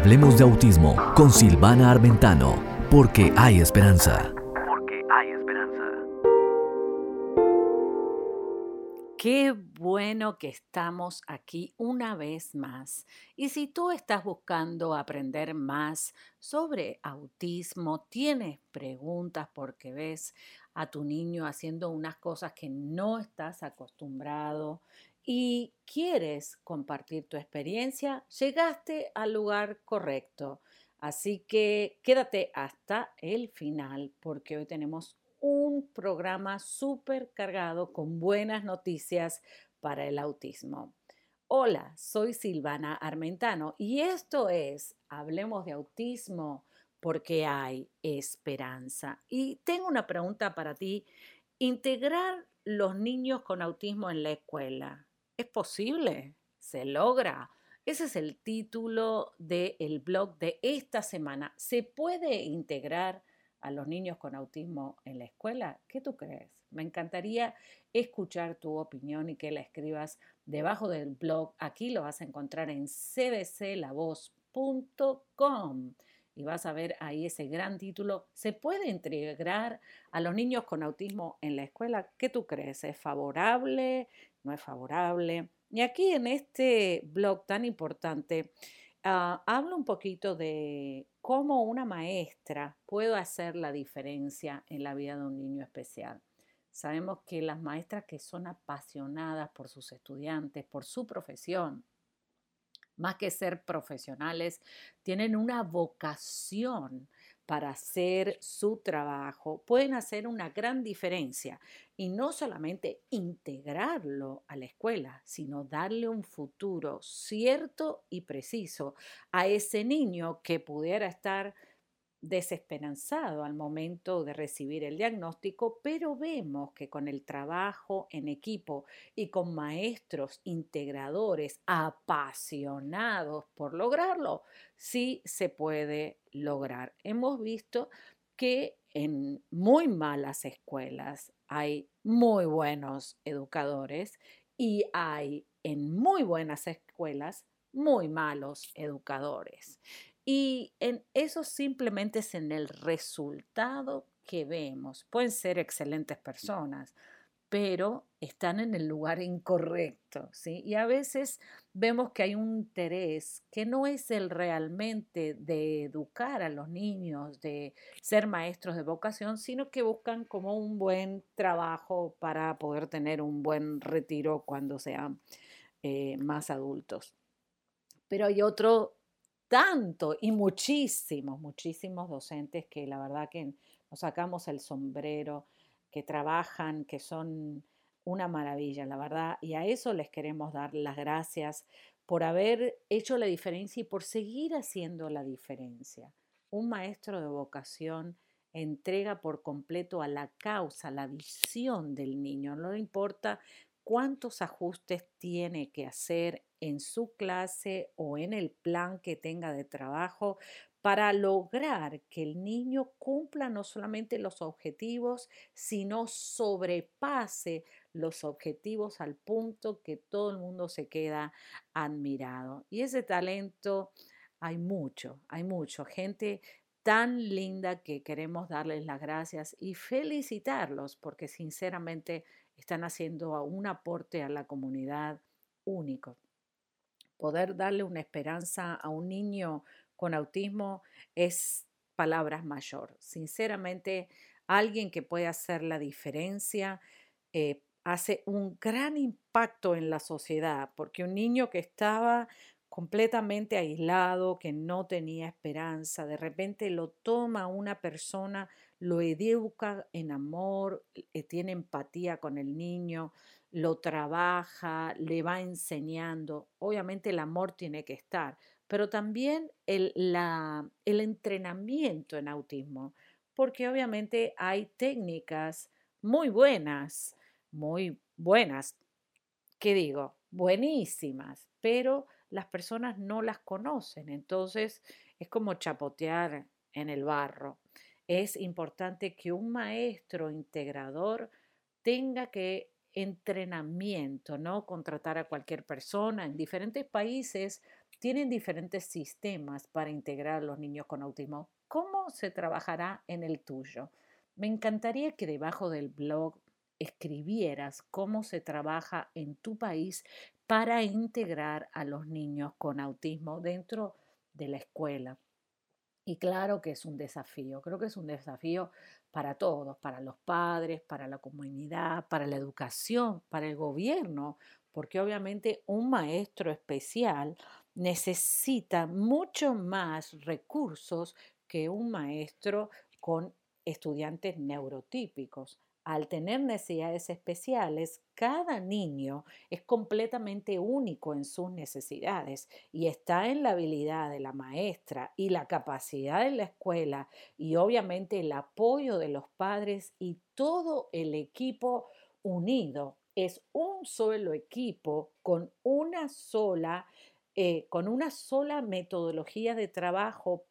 Hablemos de autismo con Silvana Armentano, porque hay esperanza. Porque hay esperanza. Qué bueno que estamos aquí una vez más. Y si tú estás buscando aprender más sobre autismo, tienes preguntas porque ves a tu niño haciendo unas cosas que no estás acostumbrado, y quieres compartir tu experiencia, llegaste al lugar correcto. Así que quédate hasta el final porque hoy tenemos un programa súper cargado con buenas noticias para el autismo. Hola, soy Silvana Armentano y esto es Hablemos de Autismo porque hay esperanza. Y tengo una pregunta para ti. Integrar los niños con autismo en la escuela. ¿Es posible? ¿Se logra? Ese es el título del blog de esta semana. ¿Se puede integrar a los niños con autismo en la escuela? ¿Qué tú crees? Me encantaría escuchar tu opinión y que la escribas debajo del blog. Aquí lo vas a encontrar en cbclavoz.com y vas a ver ahí ese gran título. ¿Se puede integrar a los niños con autismo en la escuela? ¿Qué tú crees? ¿Es favorable? No es favorable. Y aquí en este blog tan importante, ah, hablo un poquito de cómo una maestra puede hacer la diferencia en la vida de un niño especial. Sabemos que las maestras que son apasionadas por sus estudiantes, por su profesión, más que ser profesionales, tienen una vocación para hacer su trabajo pueden hacer una gran diferencia y no solamente integrarlo a la escuela, sino darle un futuro cierto y preciso a ese niño que pudiera estar desesperanzado al momento de recibir el diagnóstico, pero vemos que con el trabajo en equipo y con maestros integradores apasionados por lograrlo, sí se puede lograr. Hemos visto que en muy malas escuelas hay muy buenos educadores y hay en muy buenas escuelas muy malos educadores. Y en eso simplemente es en el resultado que vemos. Pueden ser excelentes personas, pero están en el lugar incorrecto, ¿sí? Y a veces vemos que hay un interés que no es el realmente de educar a los niños, de ser maestros de vocación, sino que buscan como un buen trabajo para poder tener un buen retiro cuando sean eh, más adultos. Pero hay otro tanto y muchísimos, muchísimos docentes que la verdad que nos sacamos el sombrero, que trabajan, que son una maravilla, la verdad, y a eso les queremos dar las gracias por haber hecho la diferencia y por seguir haciendo la diferencia. Un maestro de vocación entrega por completo a la causa, la visión del niño, no importa cuántos ajustes tiene que hacer en su clase o en el plan que tenga de trabajo para lograr que el niño cumpla no solamente los objetivos, sino sobrepase los objetivos al punto que todo el mundo se queda admirado. Y ese talento hay mucho, hay mucho, gente tan linda que queremos darles las gracias y felicitarlos porque sinceramente están haciendo un aporte a la comunidad único. Poder darle una esperanza a un niño con autismo es palabras mayor. Sinceramente, alguien que puede hacer la diferencia eh, hace un gran impacto en la sociedad, porque un niño que estaba completamente aislado, que no tenía esperanza, de repente lo toma una persona lo educa en amor, eh, tiene empatía con el niño, lo trabaja, le va enseñando. Obviamente el amor tiene que estar, pero también el, el entrenamiento en autismo, porque obviamente hay técnicas muy buenas, muy buenas, ¿qué digo? Buenísimas, pero las personas no las conocen, entonces es como chapotear en el barro es importante que un maestro integrador tenga que entrenamiento, ¿no? Contratar a cualquier persona. En diferentes países tienen diferentes sistemas para integrar a los niños con autismo. ¿Cómo se trabajará en el tuyo? Me encantaría que debajo del blog escribieras cómo se trabaja en tu país para integrar a los niños con autismo dentro de la escuela. Y claro que es un desafío, creo que es un desafío para todos, para los padres, para la comunidad, para la educación, para el gobierno, porque obviamente un maestro especial necesita mucho más recursos que un maestro con estudiantes neurotípicos. Al tener necesidades especiales, cada niño es completamente único en sus necesidades y está en la habilidad de la maestra y la capacidad de la escuela y obviamente el apoyo de los padres y todo el equipo unido. Es un solo equipo con una sola, eh, con una sola metodología de trabajo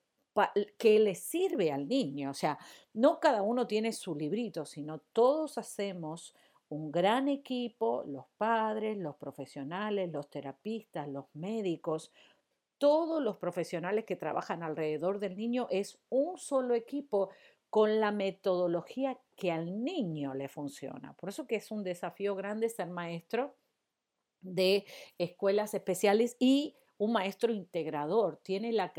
que le sirve al niño. O sea, no cada uno tiene su librito, sino todos hacemos un gran equipo, los padres, los profesionales, los terapistas, los médicos, todos los profesionales que trabajan alrededor del niño es un solo equipo con la metodología que al niño le funciona. Por eso que es un desafío grande ser maestro de escuelas especiales y un maestro integrador. Tiene la,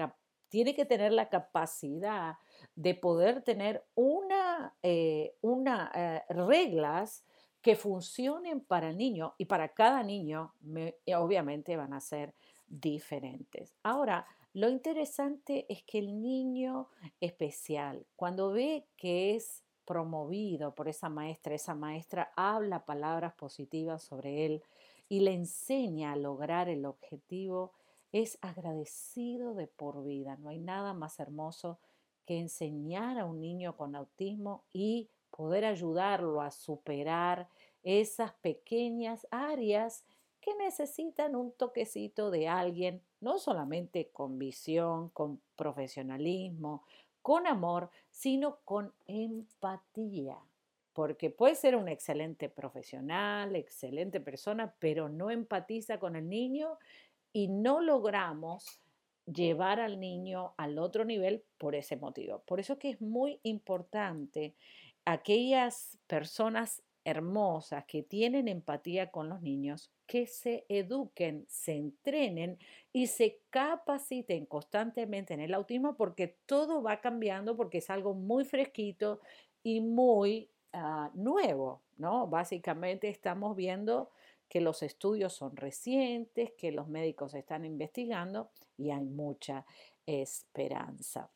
tiene que tener la capacidad de poder tener una, eh, una eh, reglas que funcionen para el niño y para cada niño obviamente van a ser diferentes. Ahora, lo interesante es que el niño especial, cuando ve que es promovido por esa maestra, esa maestra habla palabras positivas sobre él y le enseña a lograr el objetivo, es agradecido de por vida. No hay nada más hermoso que enseñar a un niño con autismo y poder ayudarlo a superar esas pequeñas áreas que necesitan un toquecito de alguien, no solamente con visión, con profesionalismo, con amor, sino con empatía. Porque puede ser un excelente profesional, excelente persona, pero no empatiza con el niño y no logramos llevar al niño al otro nivel por ese motivo. Por eso que es muy importante aquellas personas hermosas que tienen empatía con los niños, que se eduquen, se entrenen y se capaciten constantemente en el autismo porque todo va cambiando, porque es algo muy fresquito y muy ah, nuevo, ¿no? Básicamente estamos viendo que los estudios son recientes, que los médicos están investigando y hay mucha esperanza.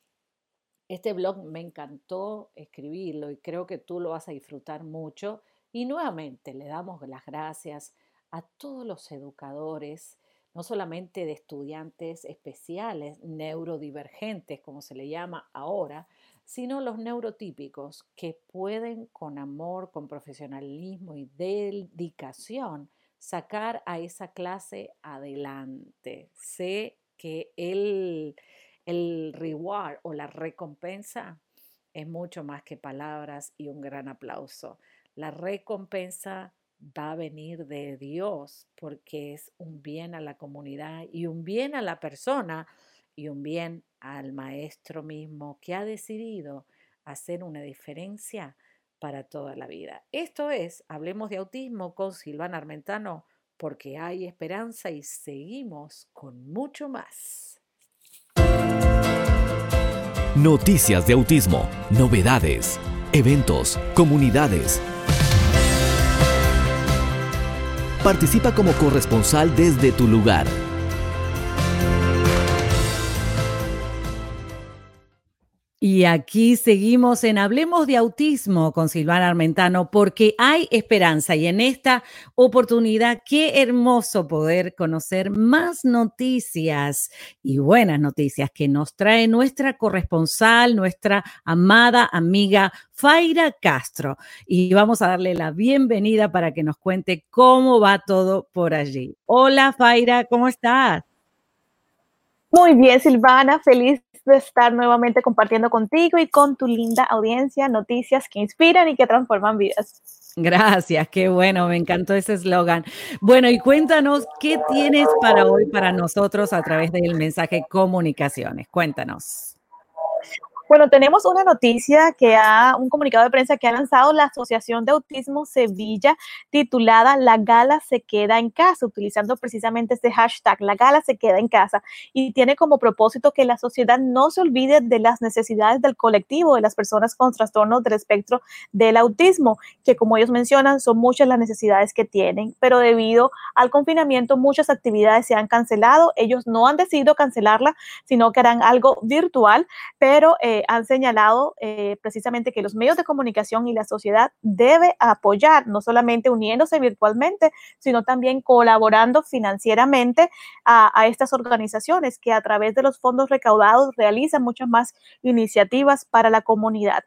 Este blog me encantó escribirlo y creo que tú lo vas a disfrutar mucho. Y nuevamente le damos las gracias a todos los educadores, no solamente de estudiantes especiales, neurodivergentes, como se le llama ahora, sino los neurotípicos que pueden con amor, con profesionalismo y dedicación sacar a esa clase adelante. Sé que el, el reward o la recompensa es mucho más que palabras y un gran aplauso. La recompensa va a venir de Dios porque es un bien a la comunidad y un bien a la persona y un bien al maestro mismo que ha decidido hacer una diferencia para toda la vida. Esto es, hablemos de autismo con Silvana Armentano, porque hay esperanza y seguimos con mucho más. Noticias de autismo, novedades, eventos, comunidades. Participa como corresponsal desde tu lugar Y aquí seguimos en Hablemos de Autismo con Silvana Armentano porque hay esperanza y en esta oportunidad qué hermoso poder conocer más noticias y buenas noticias que nos trae nuestra corresponsal, nuestra amada amiga Faira Castro. Y vamos a darle la bienvenida para que nos cuente cómo va todo por allí. Hola Faira, ¿cómo estás? Muy bien, Silvana, feliz de estar nuevamente compartiendo contigo y con tu linda audiencia noticias que inspiran y que transforman vidas. Gracias, qué bueno, me encantó ese eslogan. Bueno, y cuéntanos, ¿qué tienes para hoy para nosotros a través del mensaje comunicaciones? Cuéntanos. Bueno, tenemos una noticia que ha, un comunicado de prensa que ha lanzado la Asociación de Autismo Sevilla titulada La Gala se queda en casa, utilizando precisamente este hashtag, La Gala se queda en casa, y tiene como propósito que la sociedad no se olvide de las necesidades del colectivo, de las personas con trastornos del espectro del autismo, que como ellos mencionan, son muchas las necesidades que tienen, pero debido al confinamiento muchas actividades se han cancelado, ellos no han decidido cancelarla, sino que harán algo virtual, pero... Eh, han señalado eh, precisamente que los medios de comunicación y la sociedad debe apoyar, no solamente uniéndose virtualmente, sino también colaborando financieramente a, a estas organizaciones que a través de los fondos recaudados realizan muchas más iniciativas para la comunidad.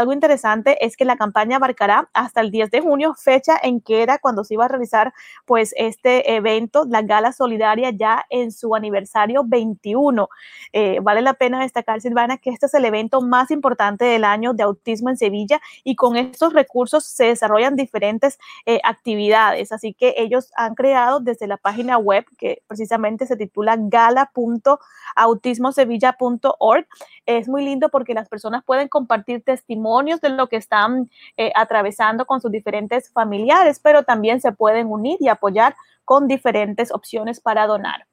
Algo interesante es que la campaña abarcará hasta el 10 de junio, fecha en que era cuando se iba a realizar pues este evento, la gala solidaria ya en su aniversario 21. Eh, vale la pena destacar, Silvana, que este es el evento más importante del año de autismo en Sevilla y con estos recursos se desarrollan diferentes eh, actividades. Así que ellos han creado desde la página web que precisamente se titula gala.autismosevilla.org. Es muy lindo porque las personas pueden compartir testimonios de lo que están eh, atravesando con sus diferentes familiares, pero también se pueden unir y apoyar con diferentes opciones para donar.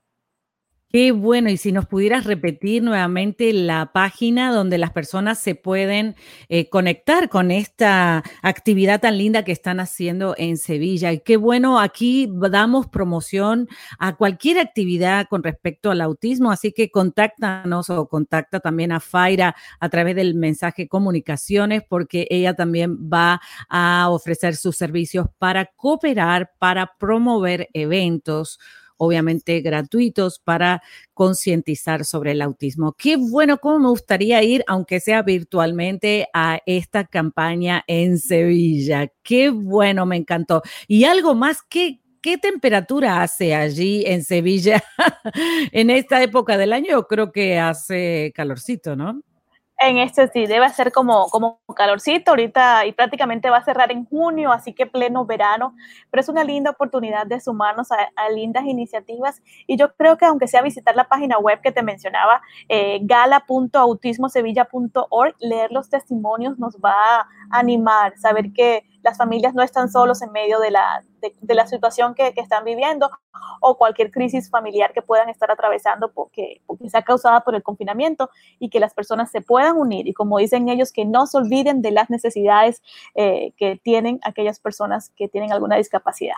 Qué bueno, y si nos pudieras repetir nuevamente la página donde las personas se pueden eh, conectar con esta actividad tan linda que están haciendo en Sevilla. Y qué bueno, aquí damos promoción a cualquier actividad con respecto al autismo, así que contáctanos o contacta también a Faira a través del mensaje comunicaciones, porque ella también va a ofrecer sus servicios para cooperar, para promover eventos obviamente gratuitos para concientizar sobre el autismo. Qué bueno, cómo me gustaría ir, aunque sea virtualmente, a esta campaña en Sevilla. Qué bueno, me encantó. Y algo más, ¿qué, ¿Qué temperatura hace allí en Sevilla en esta época del año? Yo creo que hace calorcito, ¿no? En este sí, debe ser como, como calorcito ahorita y prácticamente va a cerrar en junio, así que pleno verano, pero es una linda oportunidad de sumarnos a, lindas iniciativas. Y yo creo que aunque sea visitar la página web que te mencionaba, eh, gala.autismosevilla.org, leer los testimonios nos va a animar, saber que las familias no están solos en medio de la, de, la situación que, están viviendo o cualquier crisis familiar que puedan estar atravesando porque, porque sea causada por el confinamiento y que las personas se puedan unir y como dicen ellos, que no se olviden de las necesidades eh, que tienen aquellas personas que tienen alguna discapacidad.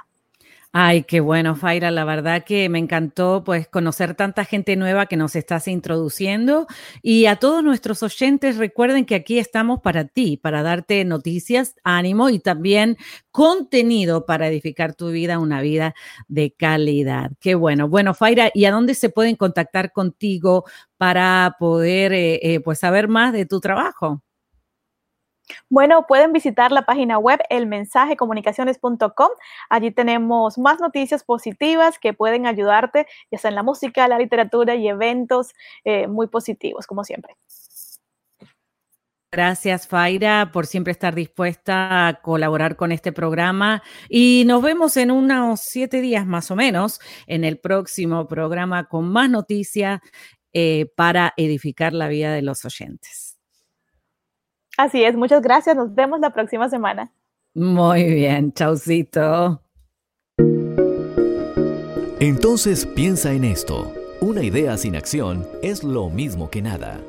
Ay, qué bueno, Faira. La verdad que me encantó pues conocer tanta gente nueva que nos estás introduciendo. Y a todos nuestros oyentes, recuerden que aquí estamos para ti, para darte noticias, ánimo y también contenido para edificar tu vida, una vida de calidad. Qué bueno. Bueno, Faira, ¿y a dónde se pueden contactar contigo para poder eh, eh, pues saber más de tu trabajo? Bueno, pueden visitar la página web elmensajecomunicaciones.com. Allí tenemos más noticias positivas que pueden ayudarte, ya sea en la música, la literatura y eventos eh, muy positivos, como siempre. Gracias, Faira, por siempre estar dispuesta a colaborar con este programa. Y nos vemos en unos siete días más o menos en el próximo programa con más noticias eh, para edificar la vida de los oyentes. Así es, muchas gracias. Nos vemos la próxima semana. Muy bien, chaucito. Entonces piensa en esto. Una idea sin acción es lo mismo que nada.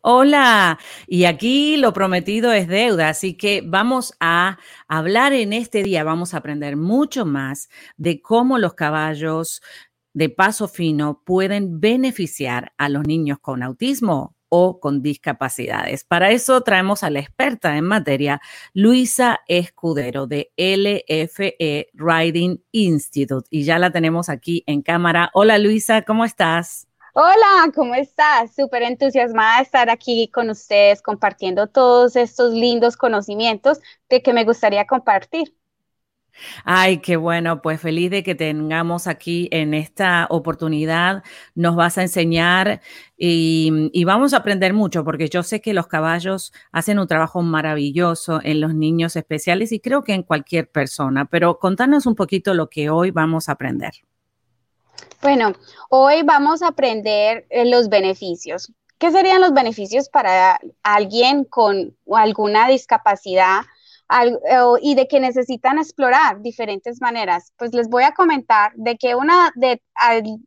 Hola, y aquí lo prometido es deuda, así que vamos a hablar en este día, vamos a aprender mucho más de cómo los caballos de paso fino pueden beneficiar a los niños con autismo o con discapacidades. Para eso traemos a la experta en materia, Luisa Escudero de LFE Riding Institute. Y ya la tenemos aquí en cámara. Hola Luisa, ¿cómo estás? Hola, ¿cómo estás? Súper entusiasmada de estar aquí con ustedes compartiendo todos estos lindos conocimientos de que me gustaría compartir. Ay, qué bueno, pues feliz de que tengamos aquí en esta oportunidad. Nos vas a enseñar y, vamos a aprender mucho porque yo sé que los caballos hacen un trabajo maravilloso en los niños especiales y creo que en cualquier persona, pero contanos un poquito lo que hoy vamos a aprender. Bueno, hoy vamos a aprender eh, los beneficios. ¿Qué serían los beneficios para alguien con alguna discapacidad? Y de que necesitan explorar diferentes maneras. Pues les voy a comentar de que uno de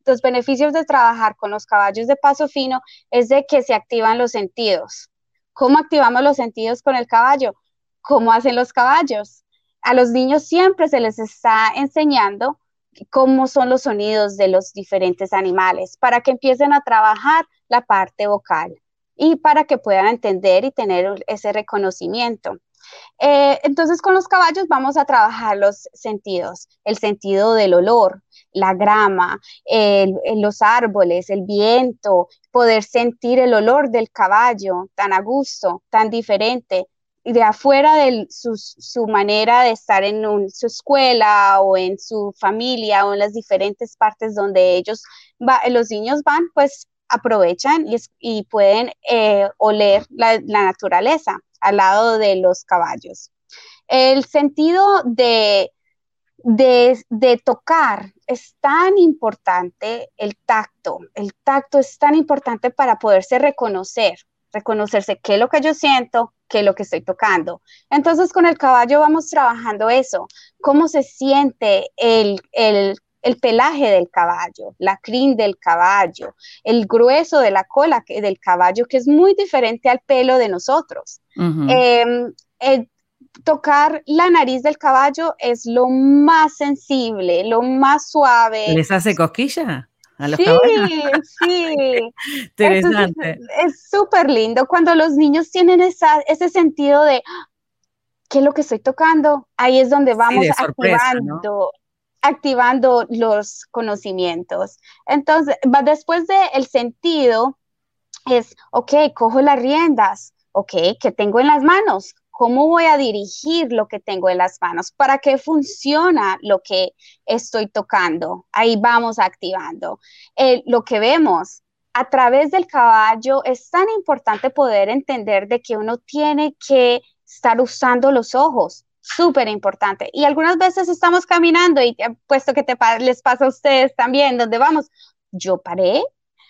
los beneficios de trabajar con los caballos de paso fino es de que se activan los sentidos. ¿Cómo activamos los sentidos con el caballo? ¿Cómo hacen los caballos? A los niños siempre se les está enseñando cómo son los sonidos de los diferentes animales para que empiecen a trabajar la parte vocal y para que puedan entender y tener ese reconocimiento. Eh, entonces con los caballos vamos a trabajar los sentidos, el sentido del olor, la grama, los árboles, el viento, poder sentir el olor del caballo tan a gusto, tan diferente, de afuera de su, manera de estar en su escuela o en su familia o en las diferentes partes donde ellos, los niños van, pues aprovechan y, pueden eh, oler la naturaleza al lado de los caballos. El sentido de, de, tocar es tan importante, el tacto, el tacto es tan importante para poderse reconocer, reconocerse qué es lo que yo siento, qué es lo que estoy tocando. Entonces con el caballo vamos trabajando eso, cómo se siente el, el el pelaje del caballo, la crin del caballo, el grueso de la cola del caballo, que es muy diferente al pelo de nosotros. Em, tocar la nariz del caballo es lo más sensible, lo más suave. ¿Les hace cosquilla? A los sí, sí. Interesante. Es súper lindo cuando los niños tienen ese sentido de ¿qué es lo que estoy tocando? Ahí es donde vamos activando activando los conocimientos. Entonces, después del el sentido, es, ok, cojo las riendas, ok, ¿qué tengo en las manos? ¿Cómo voy a dirigir lo que tengo en las manos? ¿Para qué funciona lo que estoy tocando? Ahí vamos activando. lo que vemos a través del caballo es tan importante poder entender de que uno tiene que estar usando los ojos, súper importante. Y algunas veces estamos caminando y puesto que te, les pasa a ustedes también, donde vamos, yo paré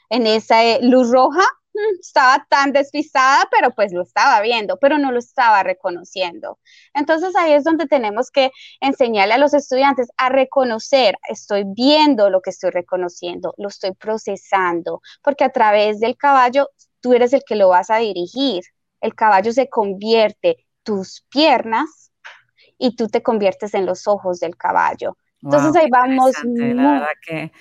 en esa eh, luz roja, mm, estaba tan despistada, pero pues lo estaba viendo, pero no lo estaba reconociendo. Entonces ahí es donde tenemos que enseñarle a los estudiantes a reconocer, estoy viendo lo que estoy reconociendo, lo estoy procesando, porque a través del caballo tú eres el que lo vas a dirigir. El caballo se convierte tus piernas y tú te conviertes en los ojos del caballo. Entonces ahí vamos. La verdad que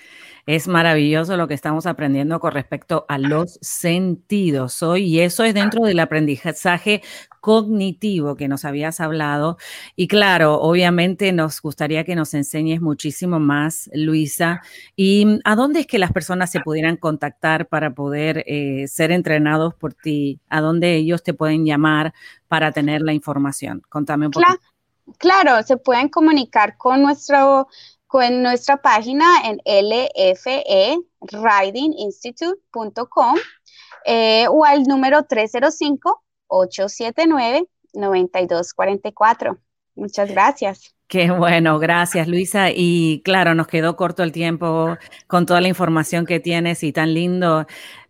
es maravilloso lo que estamos aprendiendo con respecto a los sentidos hoy y eso es dentro del aprendizaje cognitivo que nos habías hablado. Y claro, obviamente nos gustaría que nos enseñes muchísimo más, Luisa. ¿Y a dónde es que las personas se pudieran contactar para poder eh, ser entrenados por ti? ¿A dónde ellos te pueden llamar para tener la información? Contame un poco. Claro, se pueden comunicar con, nuestro, con nuestra página en lferidinginstitute.com eh, o al número 305-879-9244. Muchas gracias. Qué bueno, gracias Luisa. Y claro, nos quedó corto el tiempo con toda la información que tienes y tan lindo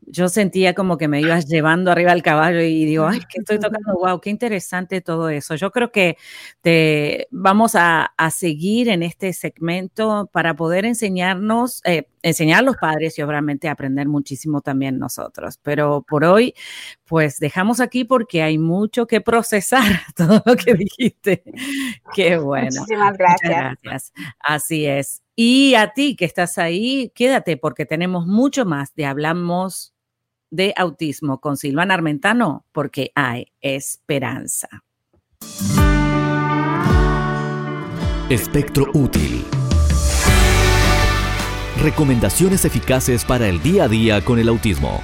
yo sentía como que me ibas llevando arriba al caballo y digo, ay, que estoy tocando, wow, qué interesante todo eso. Yo creo que te vamos a, seguir en este segmento para poder enseñarnos, eh, enseñar a los padres y obviamente aprender muchísimo también nosotros. Pero por hoy, pues dejamos aquí porque hay mucho que procesar todo lo que dijiste. Qué bueno. Muchísimas gracias. gracias. Así es. Y a ti que estás ahí, quédate porque tenemos mucho más de Hablamos de autismo con Silvana Armentano porque hay esperanza. Espectro útil. Recomendaciones eficaces para el día a día con el autismo.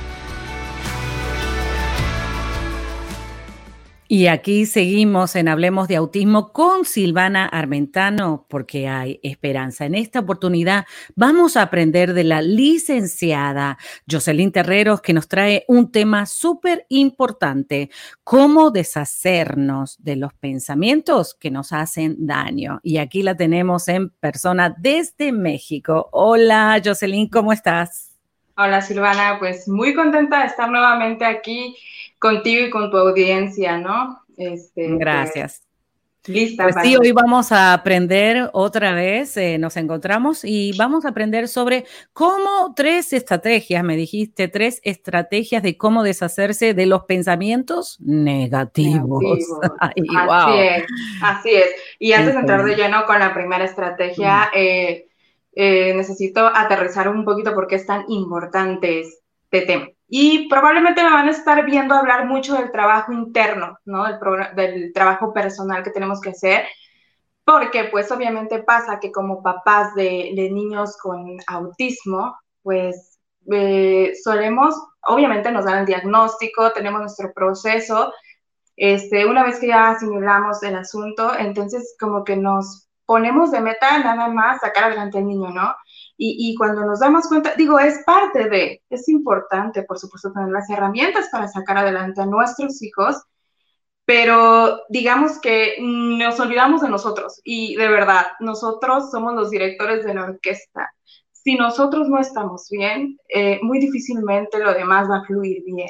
Y aquí seguimos en Hablemos de Autismo con Silvana Armentano porque hay esperanza. En esta oportunidad vamos a aprender de la licenciada Jocelyn Terreros que nos trae un tema súper importante, cómo deshacernos de los pensamientos que nos hacen daño. Y aquí la tenemos en persona desde México. Hola Jocelyn, ¿cómo estás? Hola Silvana, pues muy contenta de estar nuevamente aquí contigo y con tu audiencia, ¿no? Este, Gracias. Lista. Pues sí, hoy vamos a aprender otra vez, eh, nos encontramos y vamos a aprender sobre cómo tres estrategias, me dijiste, tres estrategias de cómo deshacerse de los pensamientos negativos. así es, así es. Y antes de entrar de lleno con la primera estrategia, mm. eh, eh, necesito aterrizar un poquito porque es tan importante este tema. Y probablemente me van a estar viendo hablar mucho del trabajo interno, ¿no? Del, del trabajo personal que tenemos que hacer, porque pues obviamente pasa que como papás de, de niños con autismo, pues eh, solemos, obviamente nos dan el diagnóstico, tenemos nuestro proceso, este, una vez que ya asimilamos el asunto, entonces como que nos ponemos de meta nada más sacar adelante al niño, ¿no? Y, cuando nos damos cuenta, digo, es parte de, es importante, por supuesto, tener las herramientas para sacar adelante a nuestros hijos, pero digamos que nos olvidamos de nosotros y de verdad, nosotros somos los directores de la orquesta. Si nosotros no estamos bien, eh, muy difícilmente lo demás va a fluir bien.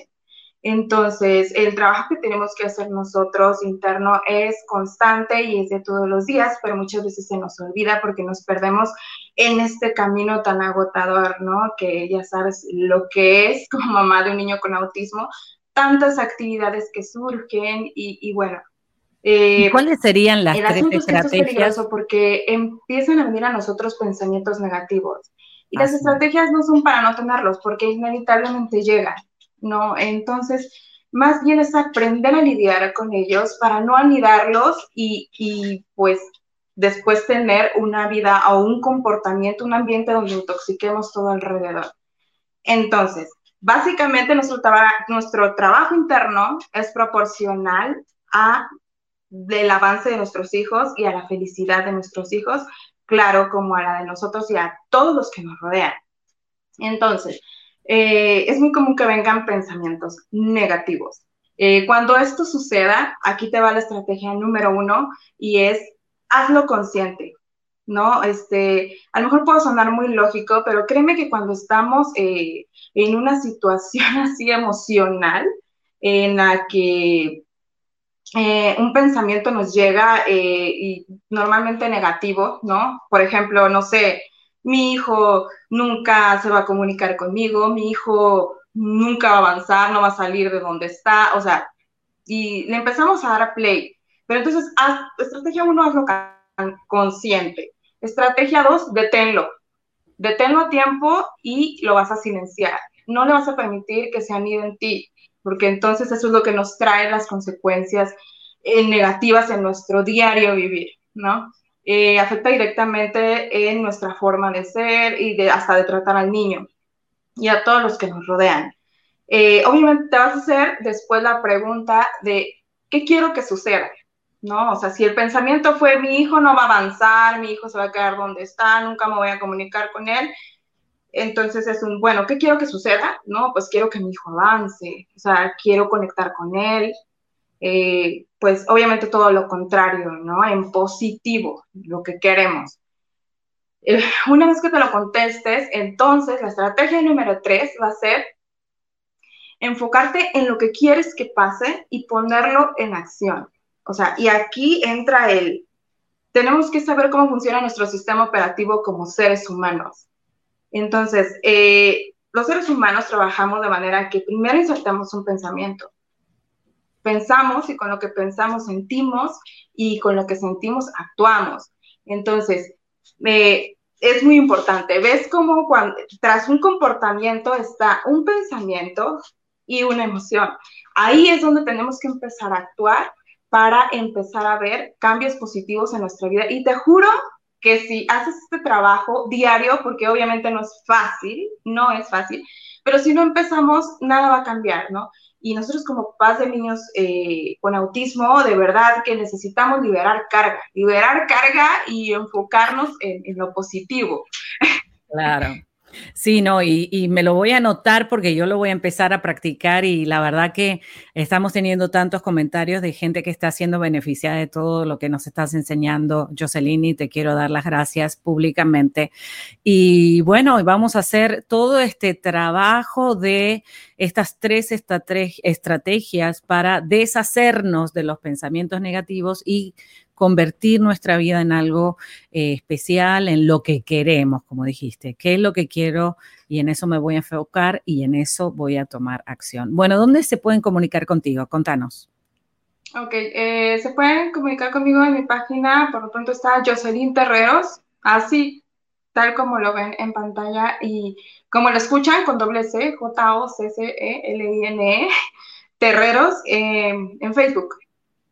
Entonces, el trabajo que tenemos que hacer nosotros interno es constante y es de todos los días, pero muchas veces se nos olvida porque nos perdemos en este camino tan agotador, ¿no? Que ya sabes lo que es como mamá de un niño con autismo, tantas actividades que surgen y, bueno. Eh, ¿Cuáles serían las el tres estrategias? Es peligroso porque empiezan a venir a nosotros pensamientos negativos. Y las estrategias no son para no tenerlos, porque inevitablemente llegan. ¿no? Entonces, más bien es aprender a lidiar con ellos para no anidarlos y, y pues después tener una vida o un comportamiento, un ambiente donde intoxiquemos todo alrededor. Entonces, básicamente nuestro, nuestro trabajo interno es proporcional a del avance de nuestros hijos y a la felicidad de nuestros hijos, claro, como a la de nosotros y a todos los que nos rodean. Entonces, eh, es muy común que vengan pensamientos negativos. Eh, cuando esto suceda, aquí te va la estrategia número uno y es hazlo consciente, ¿no? Este, a lo mejor puedo sonar muy lógico, pero créeme que cuando estamos eh, en una situación así emocional, en la que un pensamiento nos llega y normalmente negativo, ¿no? Por ejemplo, no sé, mi hijo nunca se va a comunicar conmigo, mi hijo nunca va a avanzar, no va a salir de donde está, o sea, y le empezamos a dar a play. Pero entonces, estrategia uno, hazlo consciente. Estrategia dos, deténlo. Deténlo a tiempo y lo vas a silenciar. No le vas a permitir que se anide en ti, porque entonces eso es lo que nos trae las consecuencias eh, negativas en nuestro diario vivir, ¿no? Eh, afecta directamente en nuestra forma de ser y de, hasta de tratar al niño y a todos los que nos rodean. Eh, obviamente te vas a hacer después la pregunta de qué quiero que suceda, ¿no? O sea, si el pensamiento fue mi hijo no va a avanzar, mi hijo se va a quedar donde está, nunca me voy a comunicar con él, entonces es un, bueno, ¿qué quiero que suceda? No, pues quiero que mi hijo avance, o sea, quiero conectar con él, eh, pues obviamente todo lo contrario, ¿no? En positivo, lo que queremos. Eh, una vez que te lo contestes, entonces la estrategia número tres va a ser enfocarte en lo que quieres que pase y ponerlo en acción. O sea, y aquí entra el, tenemos que saber cómo funciona nuestro sistema operativo como seres humanos. Entonces, eh, los seres humanos trabajamos de manera que primero insertamos un pensamiento, pensamos y con lo que pensamos sentimos y con lo que sentimos actuamos. Entonces, eh, es muy importante. ¿Ves cómo tras un comportamiento está un pensamiento y una emoción? Ahí es donde tenemos que empezar a actuar para empezar a ver cambios positivos en nuestra vida. Y te juro que si haces este trabajo diario, porque obviamente no es fácil, no es fácil, pero si no empezamos, nada va a cambiar, ¿no? Y nosotros como papás de niños eh, con autismo, de verdad que necesitamos liberar carga, liberar carga y enfocarnos en lo positivo. Claro. Sí, no, y, me lo voy a anotar porque yo lo voy a empezar a practicar y la verdad que estamos teniendo tantos comentarios de gente que está siendo beneficiada de todo lo que nos estás enseñando, Jocelyn, y te quiero dar las gracias públicamente. Y bueno, vamos a hacer todo este trabajo de estas tres estrategias para deshacernos de los pensamientos negativos y convertir nuestra vida en algo eh, especial, en lo que queremos, como dijiste, qué es lo que quiero y en eso me voy a enfocar y en eso voy a tomar acción. Bueno, ¿dónde se pueden comunicar contigo? Contanos. Ok, eh, se pueden comunicar conmigo en mi página, por lo pronto está Jocelyn Terreros, así tal como lo ven en pantalla y como lo escuchan con doble C, J-O-C-C-E-L-I-N-E, Terreros en Facebook.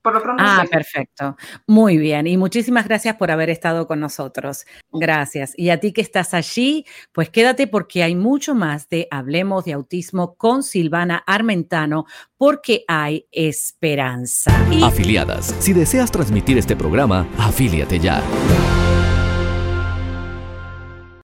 Por lo pronto. Ah, perfecto. Muy bien. Y muchísimas gracias por haber estado con nosotros. Gracias. Y a ti que estás allí, pues quédate porque hay mucho más de Hablemos de Autismo con Silvana Armentano, porque hay esperanza. Afiliadas. Si deseas transmitir este programa, afíliate ya.